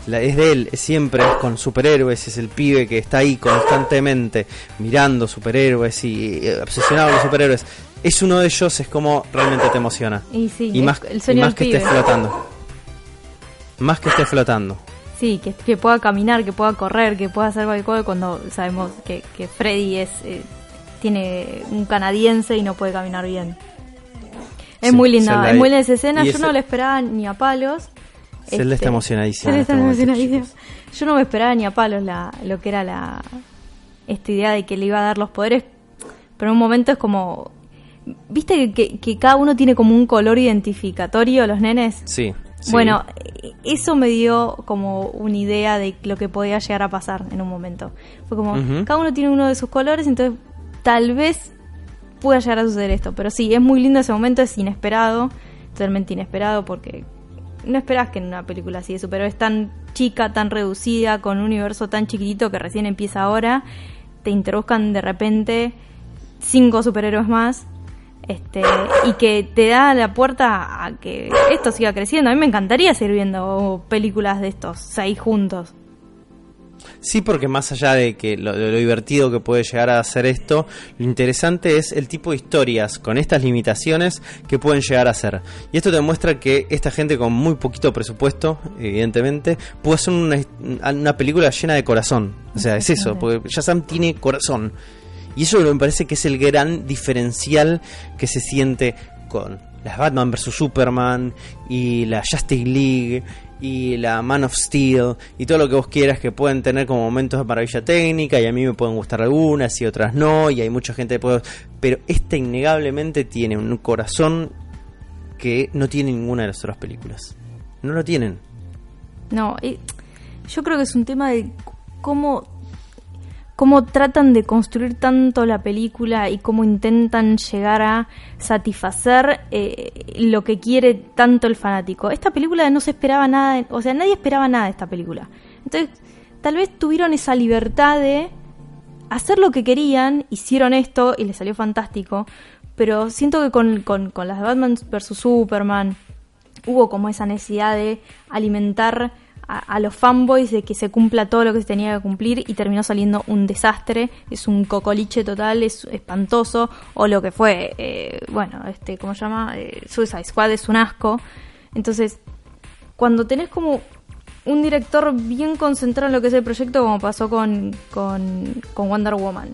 S2: la- es de él, es siempre es con superhéroes, es el pibe que está ahí constantemente mirando superhéroes y eh, obsesionado con los superhéroes. Es uno de ellos, es como realmente te emociona.
S3: Y sí,
S2: y más,
S3: el
S2: y
S3: sueño
S2: más que esté
S3: pibe.
S2: flotando. Más que esté flotando.
S3: Sí, que, que pueda caminar, que pueda correr, que pueda hacer cualquier cosa cuando sabemos que, que Freddy es eh, tiene un canadiense y no puede caminar bien. Es
S2: Sí,
S3: muy linda, es muy linda esa escena. Yo no la esperaba ni a palos.
S2: Zelda está
S3: Este,
S2: emocionadísima
S3: Zelda
S2: en
S3: está
S2: este
S3: emocionadísima. Yo no me esperaba ni a palos la, lo que era la esta idea de que le iba a dar los poderes, pero en un momento es como ¿Viste que, que- que cada uno tiene como un color identificatorio, los nenes?
S2: Sí. sí.
S3: Bueno, eso me dio como una idea de lo que podía llegar a pasar en un momento. Fue como, cada uno tiene uno de sus colores, entonces tal vez pueda llegar a suceder esto. Pero sí, es muy lindo ese momento, es inesperado, totalmente inesperado, porque no esperás que en una película así de superhéroes tan chica, tan reducida, con un universo tan chiquitito que recién empieza ahora, te introduzcan de repente cinco superhéroes más. Este, y que te da la puerta a que esto siga creciendo. A mí me encantaría seguir viendo películas de estos seis juntos.
S2: Sí, porque más allá de que lo, de lo divertido que puede llegar a ser esto, lo interesante es el tipo de historias con estas limitaciones que pueden llegar a ser. Y esto demuestra que esta gente con muy poquito presupuesto, evidentemente, puede hacer una, una película llena de corazón. O sea, es eso, porque Shazam tiene corazón. Y eso me parece que es el gran diferencial que se siente con las Batman vs. Superman y la Justice League y la Man of Steel y todo lo que vos quieras que pueden tener como momentos de maravilla técnica y a mí me pueden gustar algunas y otras no y hay mucha gente que puede... Pero esta innegablemente tiene un corazón que no tiene ninguna de las otras películas. No lo tienen.
S3: No, yo creo que es un tema de cómo, cómo tratan de construir tanto la película y cómo intentan llegar a satisfacer eh, lo que quiere tanto el fanático. Esta película no se esperaba nada, o sea, nadie esperaba nada de esta película. Entonces, tal vez tuvieron esa libertad de hacer lo que querían, hicieron esto y les salió fantástico, pero siento que con, con, con las de Batman vs. Superman hubo como esa necesidad de alimentar a, a los fanboys de que se cumpla todo lo que se tenía que cumplir y terminó saliendo un desastre, es un cocoliche total, es espantoso, o lo que fue, eh, bueno, este, ¿cómo se llama? Eh, Suicide Squad es un asco. Entonces, cuando tenés como un director bien concentrado en lo que es el proyecto, como pasó con, con, con Wonder Woman,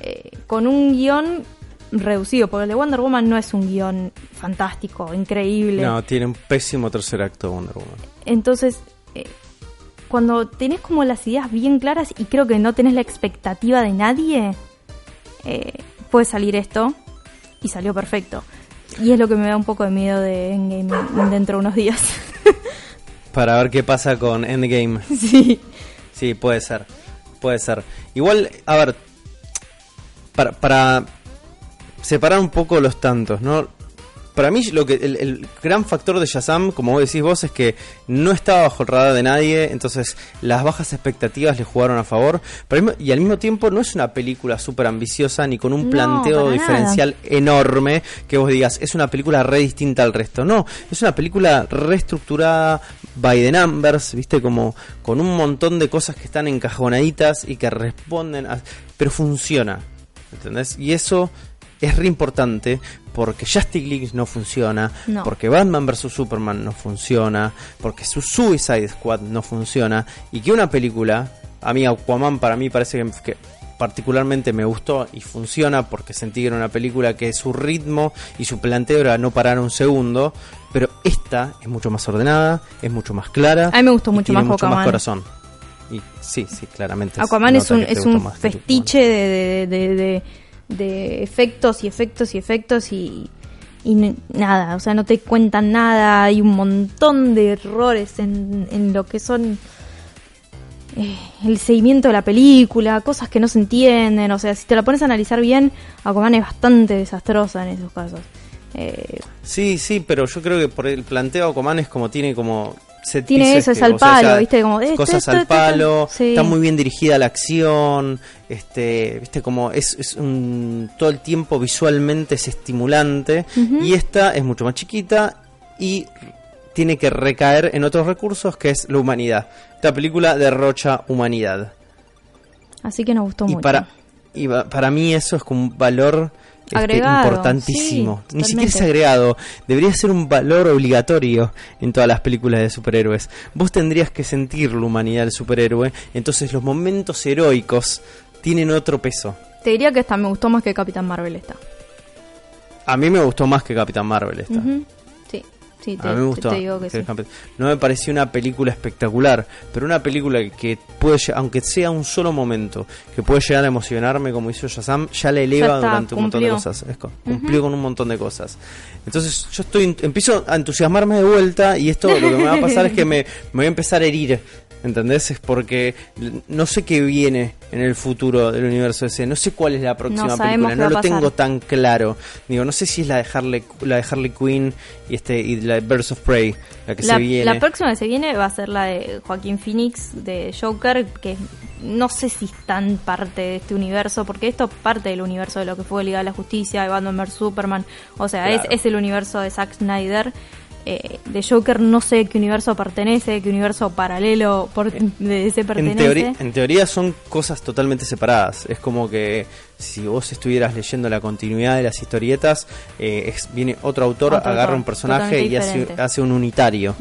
S3: eh, con un guion reducido, porque el de Wonder Woman no es un guion fantástico, increíble.
S2: No, tiene un pésimo tercer acto Wonder Woman.
S3: Entonces, eh, cuando tenés como las ideas bien claras y creo que no tenés la expectativa de nadie, eh, puede salir esto y salió perfecto. Y es lo que me da un poco de miedo de Endgame dentro de unos días.
S2: Para ver qué pasa con Endgame.
S3: sí.
S2: Sí, puede ser. Puede ser. Igual, a ver, para, para separar un poco los tantos, ¿no? Para mí, lo que el, el gran factor de Shazam, como vos decís vos, es que no estaba bajo el radar de nadie, entonces las bajas expectativas le jugaron a favor. Pero y al mismo tiempo, no es una película súper ambiciosa ni con un
S3: No,
S2: planteo diferencial enorme que vos digas, es una película re distinta al resto. No, es una película reestructurada by the numbers, viste, como con un montón de cosas que están encajonaditas y que responden, a- pero funciona. ¿Entendés? Y eso es re importante porque Justice League no funciona,
S3: No.
S2: porque Batman vs Superman no funciona, porque su Suicide Squad no funciona y que una película, a mí Aquaman para mí parece que, que particularmente me gustó y funciona porque sentí que era una película que su ritmo y su planteo era no parar un segundo, pero esta es mucho más ordenada, es mucho más clara.
S3: A mí me gustó
S2: y
S3: mucho
S2: tiene
S3: más
S2: mucho
S3: Aquaman.
S2: más corazón. Y sí, sí, claramente.
S3: Aquaman es un, es un festiche de, de, de- de- de efectos y efectos y efectos y, y nada, o sea, no te cuentan nada, hay un montón de errores en, en lo que son eh, el seguimiento de la película, cosas que no se entienden, o sea, si te la pones a analizar bien, Aquaman es bastante desastrosa en esos casos. Eh,
S2: Sí, sí, pero yo creo que por el planteo Aquaman es como tiene como
S3: Tiene eso, es
S2: que,
S3: al
S2: sea,
S3: palo, ¿viste? Como, esto,
S2: cosas
S3: esto,
S2: al
S3: esto,
S2: palo,
S3: Sí.
S2: está muy bien dirigida la acción, este, viste como es, es un, todo el tiempo visualmente es estimulante y esta es mucho más chiquita y tiene que recaer en otros recursos que es la humanidad. Esta película derrocha humanidad.
S3: Así que nos gustó
S2: Y
S3: mucho.
S2: para, y para mí eso es como un valor este,
S3: Agregado,
S2: importantísimo.
S3: sí,
S2: Ni siquiera es agregado. Debería ser un valor obligatorio en todas las películas de superhéroes. Vos tendrías que sentir la humanidad del superhéroe. Entonces los momentos heroicos tienen otro peso.
S3: Te diría que esta me gustó más que Capitán Marvel esta.
S2: A mí me gustó más que Capitán Marvel esta.
S3: Sí, te,
S2: A mí me gustó.
S3: te digo que sí.
S2: No me pareció una película espectacular, pero una película que puede, aunque sea un solo momento, que puede llegar a emocionarme como hizo Shazam, ya la eleva
S3: Ya está,
S2: durante un montón de cosas. Es cumplió con un montón de cosas. Entonces yo estoy empiezo a entusiasmarme de vuelta y esto lo que me va a pasar es que me, me voy a empezar a herir. ¿Entendés? Es porque no sé qué viene en el futuro del universo ese. No sé cuál es la próxima
S3: No
S2: película. No lo tengo tan claro. Digo, no sé si es la de Harley, la de Harley Quinn y este y la de Birds of Prey, la que
S3: La,
S2: se viene.
S3: la próxima que se viene va a ser la de Joaquín Phoenix de Joker, que no sé si es tan parte de este universo, porque esto es parte del universo de lo que fue Liga de la Justicia, de Batman vs Superman, o sea,
S2: Claro.
S3: es, es el universo de Zack Snyder. Eh, de Joker no sé qué universo pertenece, qué universo paralelo por, de ese
S2: en,
S3: pertenece.
S2: en teoría son cosas totalmente separadas. Es como que si vos estuvieras leyendo la continuidad de las historietas, eh, es- viene otro autor,
S3: Otro
S2: agarra
S3: autor,
S2: un personaje y hace, hace un unitario.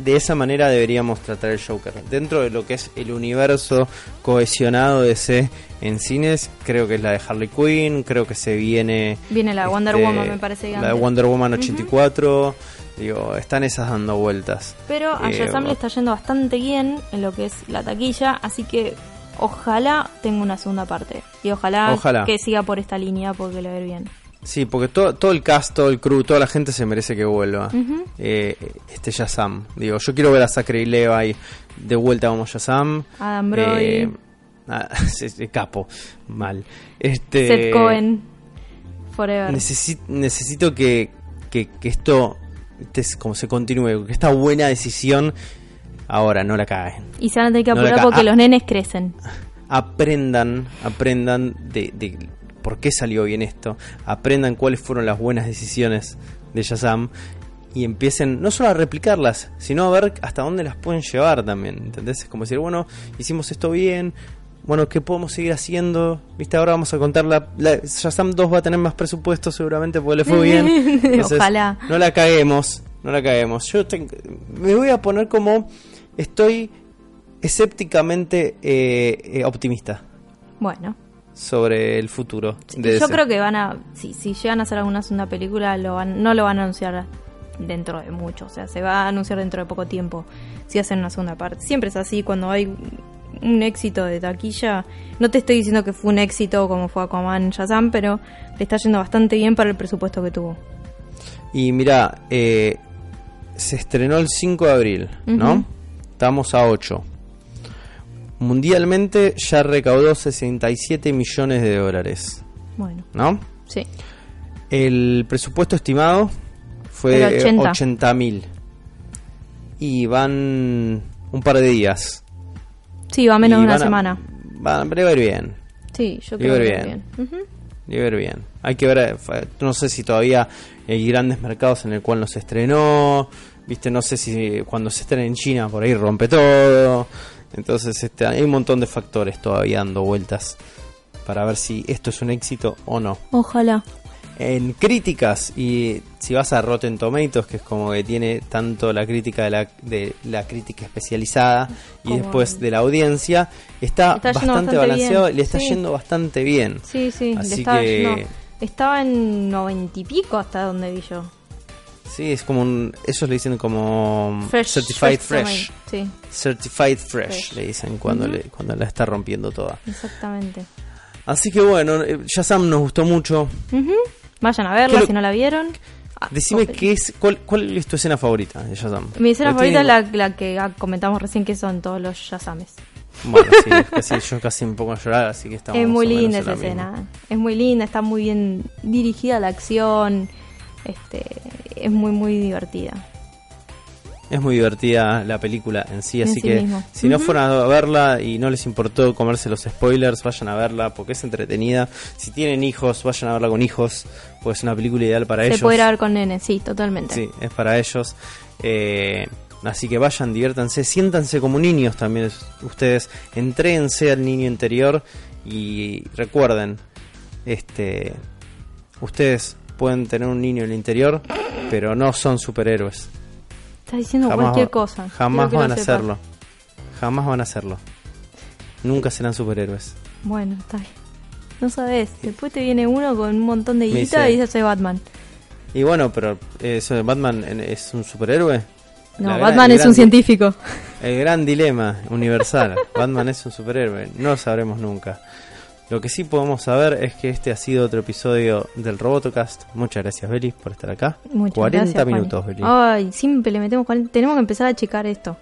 S2: De esa manera deberíamos tratar el Joker. Dentro de lo que es el universo cohesionado de C en cines, creo que es la de Harley Quinn, creo que se viene...
S3: Viene la Wonder
S2: este,
S3: Woman, me parece
S2: La de. Wonder Woman 84. Digo, están esas dando vueltas.
S3: Pero a
S2: Eh,
S3: Shazam le está yendo bastante bien en lo que es la taquilla, así que ojalá tenga una segunda parte. Y ojalá,
S2: Ojalá.
S3: que siga por esta línea porque le va a ir bien.
S2: Sí, porque todo, todo el cast, todo el crew, toda la gente se merece que vuelva.
S3: Ujú.
S2: Eh, este Shazam. Digo, yo quiero ver a Zachary Levi de vuelta como Shazam.
S3: Adam Brody.
S2: Eh, ah, capo. Mal. Este,
S3: Seth Cohen, Forever.
S2: necesi- necesito que, que, que esto este, como se continúe, que esta buena decisión ahora no la caguen.
S3: Y se van a tener que apurar porque
S2: ah.
S3: los nenes crecen.
S2: aprendan, aprendan de, de por qué salió bien esto, aprendan cuáles fueron las buenas decisiones de Shazam y empiecen no solo a replicarlas, sino a ver hasta dónde las pueden llevar también, ¿entendés? Es como decir, bueno, hicimos esto bien, bueno, ¿qué podemos seguir haciendo? ¿Viste? Ahora vamos a contar la, la- Shazam 2 va a tener más presupuesto seguramente porque le fue bien.
S3: Ojalá.
S2: No la caguemos, no la caguemos. Yo tengo- me voy a poner como estoy escépticamente eh, eh, optimista
S3: Bueno,
S2: sobre el futuro. de
S3: yo creo que van a, si, si llegan a hacer alguna segunda película, lo van, no lo van a anunciar dentro de mucho, o sea, se va a anunciar dentro de poco tiempo si hacen una segunda parte. Siempre es así, cuando hay un éxito de taquilla, no te estoy diciendo que fue un éxito como fue Aquaman Shazam, pero le está yendo bastante bien para el presupuesto que tuvo.
S2: Y mira, eh, se estrenó el 5 de abril, ¿no? Estamos a 8. Mundialmente ya recaudó 67 millones de dólares,
S3: Bueno,
S2: ¿no?
S3: sí.
S2: El presupuesto estimado fue
S3: Era 80.
S2: 80 mil. Y van un par de días.
S3: Sí, va menos de una
S2: a-
S3: semana.
S2: Van, pero va a ir bien.
S3: Sí, yo creo que
S2: ir
S3: va a ir
S2: bien.
S3: bien. Ujú.
S2: Y ver bien. Hay que ver, eh, no sé si todavía hay grandes mercados en el cual no se estrenó. Viste, no sé si cuando se estrena en China por ahí rompe todo. Entonces este, hay un montón de factores todavía dando vueltas para ver si esto es un éxito o no.
S3: Ojalá.
S2: En críticas, y si vas a Rotten Tomatoes, que es como que tiene tanto la crítica de la, de la crítica especializada y
S3: Como
S2: después de la audiencia, está, bastante,
S3: bastante
S2: balanceado
S3: bien,
S2: le está
S3: sí.
S2: yendo bastante bien.
S3: Sí, sí, le
S2: Así
S3: estaba
S2: que-
S3: Estaba en noventa y pico hasta donde vi yo.
S2: Sí, es como un. Ellos le dicen como.
S3: Fresh,
S2: certified
S3: fresh
S2: fresh.
S3: tomato. Sí,
S2: Certified fresh,
S3: Fresh.
S2: le dicen cuando, le, cuando la está rompiendo toda.
S3: exactamente.
S2: Así que bueno, eh, Shazam nos gustó mucho.
S3: Ujú. Vayan a verla
S2: ¿Qué lo-
S3: si no la vieron. Ah,
S2: Decime
S3: ok.
S2: qué es, cuál, cuál es tu escena favorita de Shazam.
S3: Mi escena favorita es la, la que ah, comentamos recién, que son todos los Shazames.
S2: Bueno, sí, casi, yo casi me pongo a llorar, así que estamos
S3: Es muy linda esa
S2: misma.
S3: escena. Es muy linda, está muy bien dirigida la acción. Este, es muy, muy divertida.
S2: Es muy divertida la película en sí,
S3: En
S2: así
S3: sí
S2: que
S3: mismo.
S2: si no fueron a verla y no les importó comerse los spoilers, vayan a verla porque es entretenida. Si tienen hijos, vayan a verla con hijos, pues es una película ideal para
S3: Se
S2: ellos.
S3: puede ir a ver con nene, sí, totalmente.
S2: Sí, es para ellos. Eh, así que vayan, diviértanse, siéntanse como niños también es- ustedes, entréense al niño interior y recuerden, este, ustedes pueden tener un niño en el interior, pero no son superhéroes.
S3: Estás diciendo cualquier cosa.
S2: Jamás van a hacerlo. Jamás van a hacerlo. Nunca serán superhéroes.
S3: Bueno, está bien. No sabes. Después te viene uno con un montón de guita y dice soy Batman.
S2: Y bueno, pero eh, eso Batman es un superhéroe.
S3: No,
S2: gran-
S3: Batman es
S2: gran
S3: un científico.
S2: El gran dilema universal. Batman es un superhéroe. No lo sabremos nunca. Lo que sí podemos saber es que este ha sido otro episodio del Robotocast. Muchas gracias, Beli, por estar acá.
S3: Muchas
S2: 40
S3: gracias,
S2: minutos, Beli.
S3: Ay, siempre le metemos 40. Tenemos que empezar a checar esto.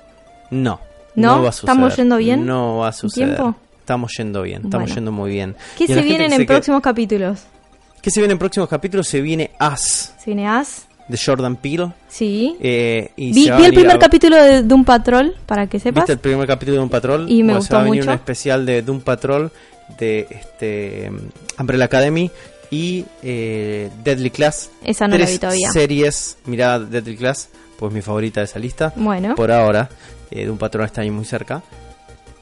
S2: No.
S3: ¿No?
S2: va a suceder.
S3: ¿Estamos yendo bien?
S2: No va a suceder.
S3: tiempo?
S2: Estamos yendo bien. Estamos
S3: Bueno.
S2: yendo muy bien.
S3: ¿Qué se vienen en
S2: se
S3: próximos capítulos?
S2: ¿Qué se viene en próximos capítulos? Se viene As
S3: ¿Se viene As?
S2: de Jordan Peele.
S3: Sí.
S2: Eh, y
S3: vi vi el primer
S2: a-
S3: capítulo de Doom Patrol, para que sepas.
S2: ¿Viste el primer capítulo de un Patrol?
S3: Y me
S2: Bueno,
S3: gustó
S2: se va a venir
S3: mucho.
S2: un especial de Doom Patrol de este Umbrella Academy y eh, Deadly Class.
S3: Esa no la
S2: Tres
S3: vi todavía.
S2: series, mirá Deadly Class, pues mi favorita de esa lista.
S3: Bueno.
S2: Por ahora, eh, Doom Patrol está ahí muy cerca.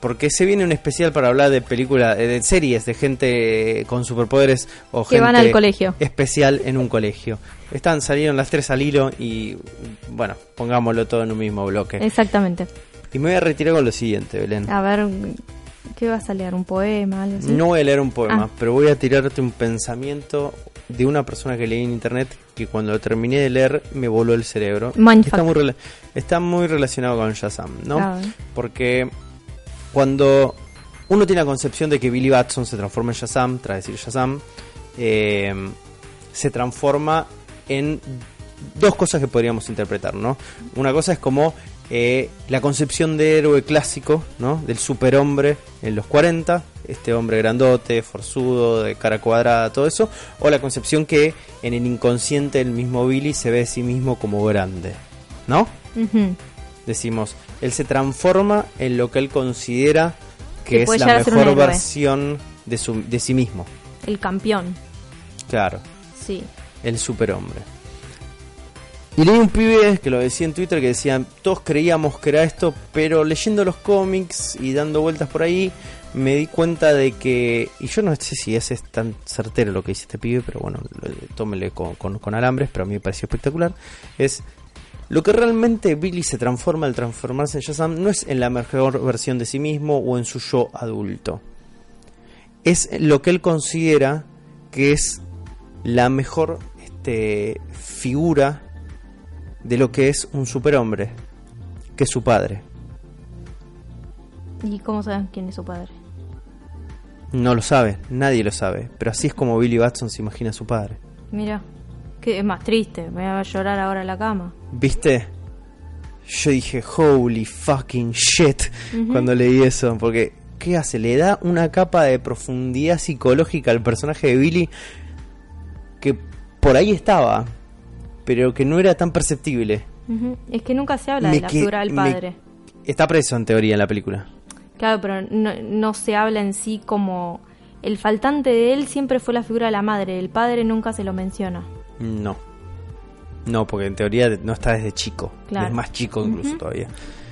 S2: Porque se viene un especial para hablar de películas, eh, de series, de gente con superpoderes o
S3: Que
S2: gente
S3: van al colegio.
S2: especial en un colegio. Están, salieron las tres al hilo y bueno, pongámoslo todo en un mismo bloque.
S3: Exactamente.
S2: Y me voy a retirar con lo siguiente, Belén.
S3: A ver, ¿qué vas a leer? ¿Un poema? Algo así?
S2: No voy a leer un poema,
S3: Ah.
S2: pero voy a tirarte un pensamiento de una persona que leí en internet que cuando lo terminé de leer me voló el cerebro. Está muy, está muy relacionado con Shazam, ¿no? Porque cuando uno tiene la concepción de que Billy Batson se transforma en Shazam, tras decir Shazam, eh, se transforma en dos cosas que podríamos interpretar, ¿no? Una cosa es como eh, la concepción de héroe clásico, ¿no? Del superhombre en los 40, este hombre grandote, forzudo, de cara cuadrada, todo eso, o la concepción que en el inconsciente del mismo Billy se ve a sí mismo como grande, ¿no? Decimos, él se transforma en lo que él considera que,
S3: Que
S2: es la mejor versión de, su, de sí mismo.
S3: El campeón.
S2: Claro,
S3: Sí.
S2: el superhombre. Y leí un pibe que lo decía en Twitter que decía, todos creíamos que era esto, pero leyendo los cómics y dando vueltas por ahí, me di cuenta de que, y yo no sé si ese es tan certero lo que dice este pibe, pero bueno, tómele con, con- con alambres, pero a mí me pareció espectacular, es lo que realmente Billy se transforma al transformarse en Shazam no es en la mejor versión de sí mismo o en su yo adulto. Es lo que él considera que es la mejor este, figura de lo que es un superhombre, que es su padre.
S3: ¿Y cómo saben quién es su padre?
S2: No lo sabe, nadie lo sabe, pero así es como Billy Batson se imagina a su padre.
S3: Mira, que es más triste. Me voy a llorar ahora en la cama.
S2: ¿Viste? Yo dije, holy fucking shit, cuando leí eso, porque ¿qué hace? Le da una capa de profundidad psicológica al personaje de Billy que por ahí estaba, pero que no era tan perceptible.
S3: Es que nunca se habla
S2: Me
S3: de la
S2: que-
S3: figura del
S2: me-
S3: padre.
S2: Está preso en teoría en la película.
S3: Claro, pero no, no se habla en sí como... El faltante de él siempre fue la figura de la madre. El padre nunca se lo menciona.
S2: No. No, porque en teoría no está desde chico.
S3: Claro.
S2: Es más chico incluso todavía.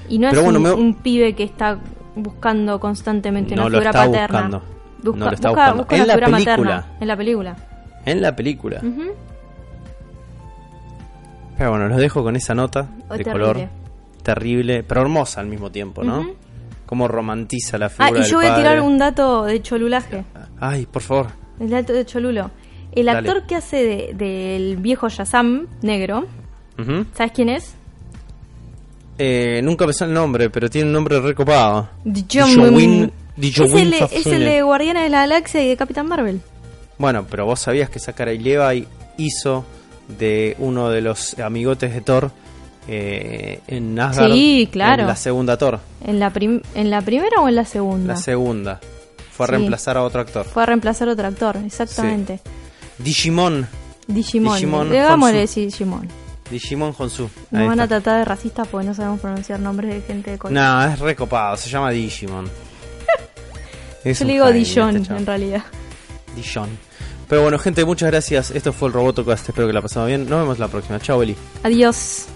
S3: Y no
S2: Pero
S3: es
S2: bueno,
S3: un,
S2: me-
S3: un pibe que está buscando constantemente
S2: No
S3: una figura paterna. Busca,
S2: No lo está
S3: busca-
S2: buscando.
S3: busca
S2: En
S3: una
S2: la
S3: figura
S2: película.
S3: materna. En la película.
S2: En la película.
S3: Ujú.
S2: Pero bueno, los dejo con esa nota
S3: Oh,
S2: de
S3: terrible.
S2: color terrible, pero hermosa al mismo tiempo, ¿no?
S3: Ujú.
S2: Cómo romantiza la
S3: Ah,
S2: figura
S3: y
S2: del
S3: yo voy a tirar un dato de cholulaje.
S2: Ay, por favor.
S3: El dato de Cholulo. El
S2: Dale.
S3: actor que hace de- del viejo Shazam negro,
S2: Ujú.
S3: ¿sabes quién es?
S2: Eh, nunca me el nombre, pero tiene un nombre recopado.
S3: Dijowin.
S2: Dijowin
S3: Es el, de- es el de Guardianes de la Galaxia y de Capitán Marvel.
S2: Bueno, pero vos sabías que Zachary Levi hizo de uno de los amigotes de Thor eh, en Asgard.
S3: Sí, claro.
S2: En la segunda Thor.
S3: ¿En la, prim- ¿En la primera o en la segunda?
S2: La segunda. Fue a
S3: Sí.
S2: reemplazar a otro actor.
S3: Fue a reemplazar otro actor, exactamente.
S2: Digimon.
S3: Digimon.
S2: Digimon
S3: Digámosle sí, Digimon.
S2: Digimon Honsu.
S3: Nos van a tratar de racistas porque no sabemos pronunciar nombres de gente de Corea.
S2: No, es recopado, se llama Digimon.
S3: Yo le digo Dijon,
S2: este chavo.
S3: en realidad.
S2: Dijon. Pero bueno, gente, muchas gracias. Esto fue el Robotocast. Espero que la pasado bien. Nos vemos la próxima. Chao, Eli.
S3: Adiós.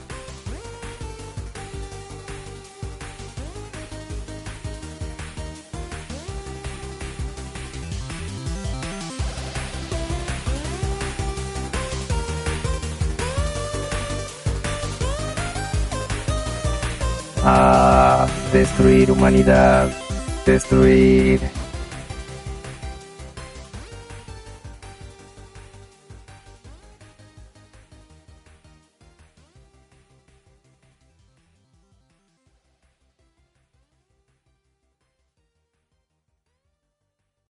S1: A destruir humanidad. Destruir.